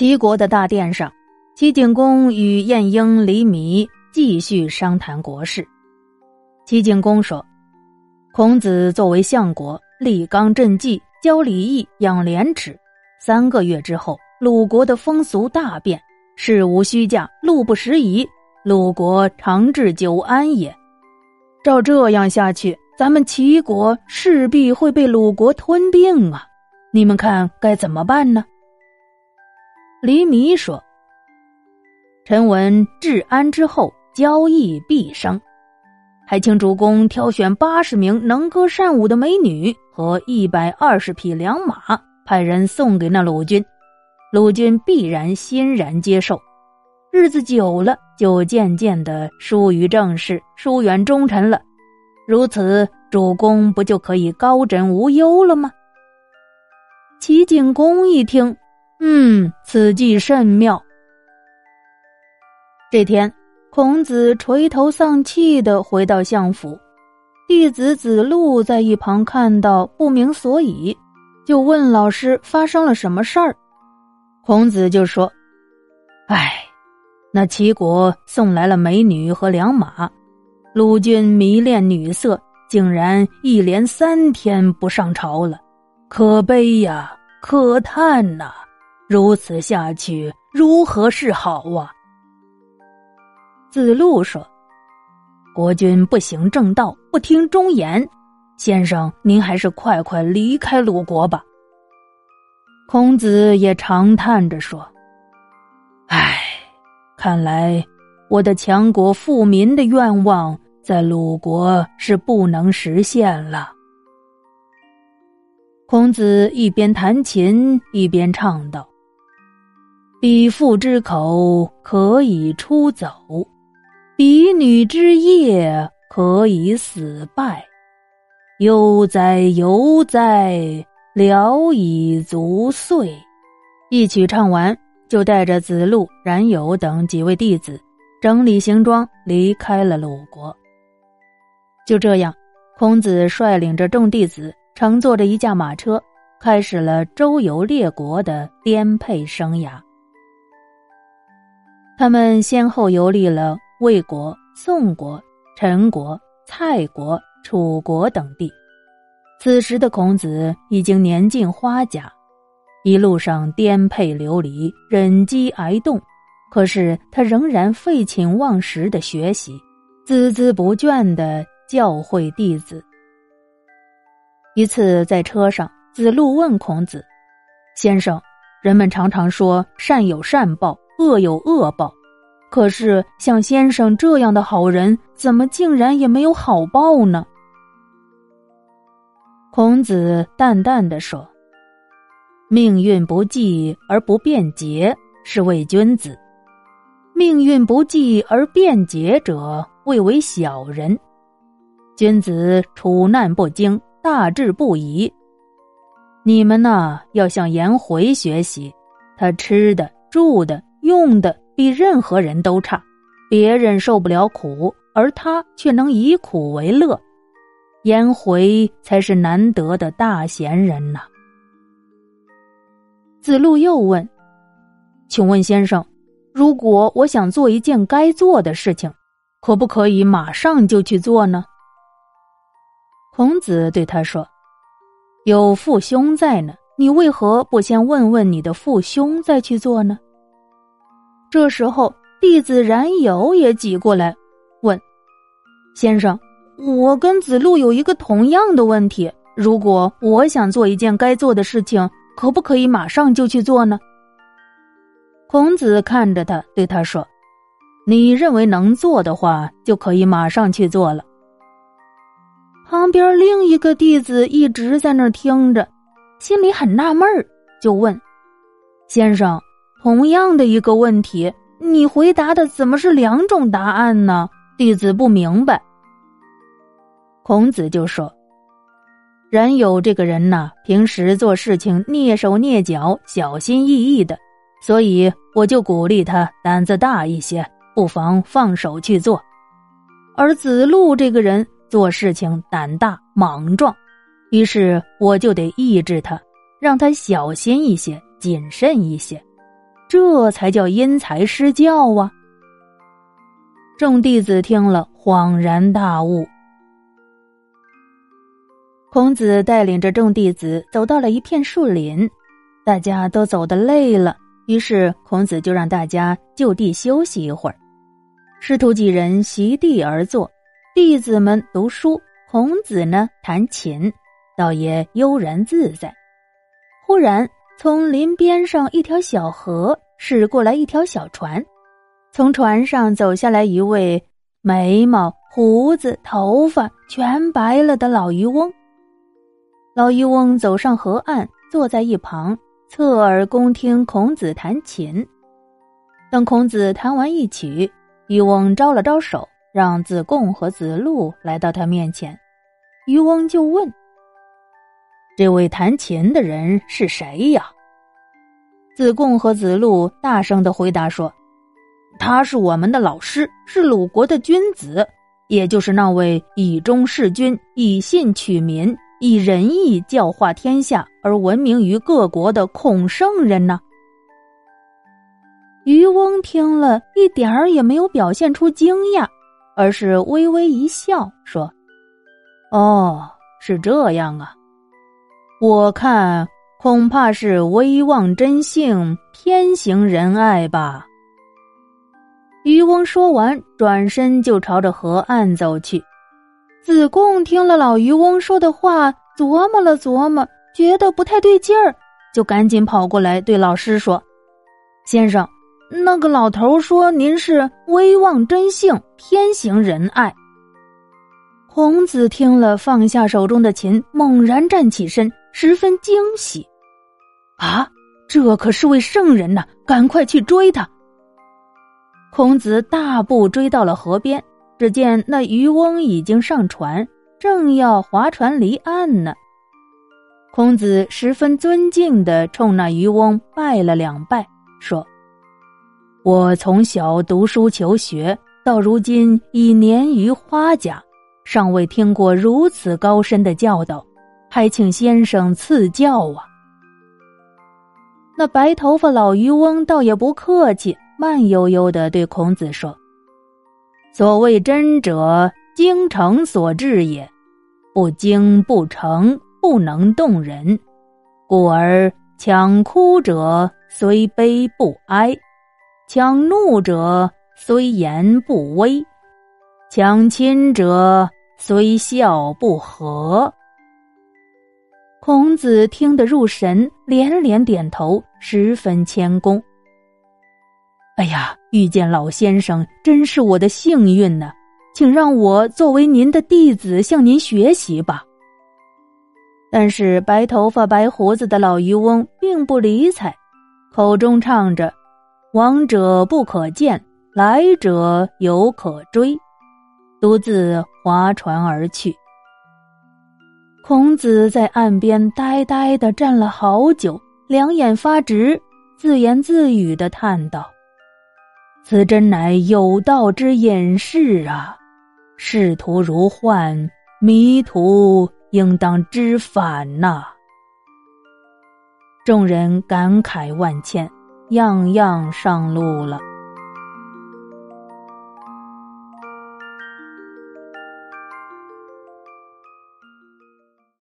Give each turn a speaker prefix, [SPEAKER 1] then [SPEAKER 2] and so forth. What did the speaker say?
[SPEAKER 1] 齐国的大殿上，齐景公与晏婴、李米继续商谈国事。齐景公说：“孔子作为相国，立纲正纪，教礼义，养廉耻。三个月之后，鲁国的风俗大变，事无虚假，路不拾遗，鲁国长治久安也。照这样下去，咱们齐国势必会被鲁国吞并啊！你们看该怎么办呢？”黎弥说：“臣闻治安之后，交易必生。还请主公挑选八十名能歌善舞的美女和一百二十匹良马，派人送给那鲁军，鲁军必然欣然接受。日子久了，就渐渐的疏于政事，疏远忠臣了。如此，主公不就可以高枕无忧了吗？”齐景公一听。嗯，此计甚妙。这天，孔子垂头丧气的回到相府，弟子子路在一旁看到不明所以，就问老师发生了什么事儿。孔子就说：“哎，那齐国送来了美女和良马，鲁军迷恋女色，竟然一连三天不上朝了，可悲呀，可叹呐！”如此下去，如何是好啊？子路说：“国君不行正道，不听忠言，先生您还是快快离开鲁国吧。”孔子也长叹着说：“唉，看来我的强国富民的愿望在鲁国是不能实现了。”孔子一边弹琴一边唱道。彼父之口可以出走，彼女之夜可以死败。悠哉悠哉，聊以足岁。一曲唱完，就带着子路、冉有等几位弟子整理行装，离开了鲁国。就这样，孔子率领着众弟子，乘坐着一架马车，开始了周游列国的颠沛生涯。他们先后游历了魏国、宋国、陈国、蔡国、楚国等地。此时的孔子已经年近花甲，一路上颠沛流离、忍饥挨冻，可是他仍然废寝忘食的学习，孜孜不倦的教诲弟子。一次在车上，子路问孔子：“先生，人们常常说善有善报。”恶有恶报，可是像先生这样的好人，怎么竟然也没有好报呢？孔子淡淡的说：“命运不济而不变节，是为君子；命运不济而变节者，谓为小人。君子处难不惊，大智不移。你们呢，要向颜回学习，他吃的、住的。”用的比任何人都差，别人受不了苦，而他却能以苦为乐。颜回才是难得的大贤人呐。子路又问：“请问先生，如果我想做一件该做的事情，可不可以马上就去做呢？”孔子对他说：“有父兄在呢，你为何不先问问你的父兄再去做呢？”这时候，弟子冉有也挤过来，问：“先生，我跟子路有一个同样的问题。如果我想做一件该做的事情，可不可以马上就去做呢？”孔子看着他，对他说：“你认为能做的话，就可以马上去做了。”旁边另一个弟子一直在那儿听着，心里很纳闷儿，就问：“先生。”同样的一个问题，你回答的怎么是两种答案呢？弟子不明白。孔子就说：“冉有这个人呐，平时做事情蹑手蹑脚、小心翼翼的，所以我就鼓励他胆子大一些，不妨放手去做。而子路这个人做事情胆大莽撞，于是我就得抑制他，让他小心一些、谨慎一些。”这才叫因材施教啊！众弟子听了，恍然大悟。孔子带领着众弟子走到了一片树林，大家都走得累了，于是孔子就让大家就地休息一会儿。师徒几人席地而坐，弟子们读书，孔子呢弹琴，倒也悠然自在。忽然。从林边上一条小河驶过来一条小船，从船上走下来一位眉毛、胡子、头发全白了的老渔翁。老渔翁走上河岸，坐在一旁，侧耳恭听孔子弹琴。等孔子弹完一曲，渔翁招了招手，让子贡和子路来到他面前。渔翁就问。这位弹琴的人是谁呀？子贡和子路大声的回答说：“他是我们的老师，是鲁国的君子，也就是那位以忠事君、以信取民、以仁义教化天下而闻名于各国的孔圣人呢。”渔翁听了一点儿也没有表现出惊讶，而是微微一笑说：“哦，是这样啊。”我看恐怕是威望真性偏行仁爱吧。渔翁说完，转身就朝着河岸走去。子贡听了老渔翁说的话，琢磨了琢磨，觉得不太对劲儿，就赶紧跑过来对老师说：“先生，那个老头说您是威望真性偏行仁爱。”孔子听了，放下手中的琴，猛然站起身。十分惊喜，啊，这可是位圣人呐！赶快去追他。孔子大步追到了河边，只见那渔翁已经上船，正要划船离岸呢。孔子十分尊敬的冲那渔翁拜了两拜，说：“我从小读书求学，到如今已年逾花甲，尚未听过如此高深的教导。”还请先生赐教啊！那白头发老渔翁倒也不客气，慢悠悠的对孔子说：“所谓真者，精诚所至也。不精不诚，不能动人。故而强哭者虽悲不哀，强怒者虽言不威，强亲者虽笑不和。”孔子听得入神，连连点头，十分谦恭。哎呀，遇见老先生真是我的幸运呢，请让我作为您的弟子向您学习吧。但是白头发白胡子的老渔翁并不理睬，口中唱着：“往者不可见，来者犹可追”，独自划船而去。孔子在岸边呆呆的站了好久，两眼发直，自言自语的叹道：“此真乃有道之隐士啊！仕途如幻，迷途应当知返呐！”众人感慨万千，样样上路了。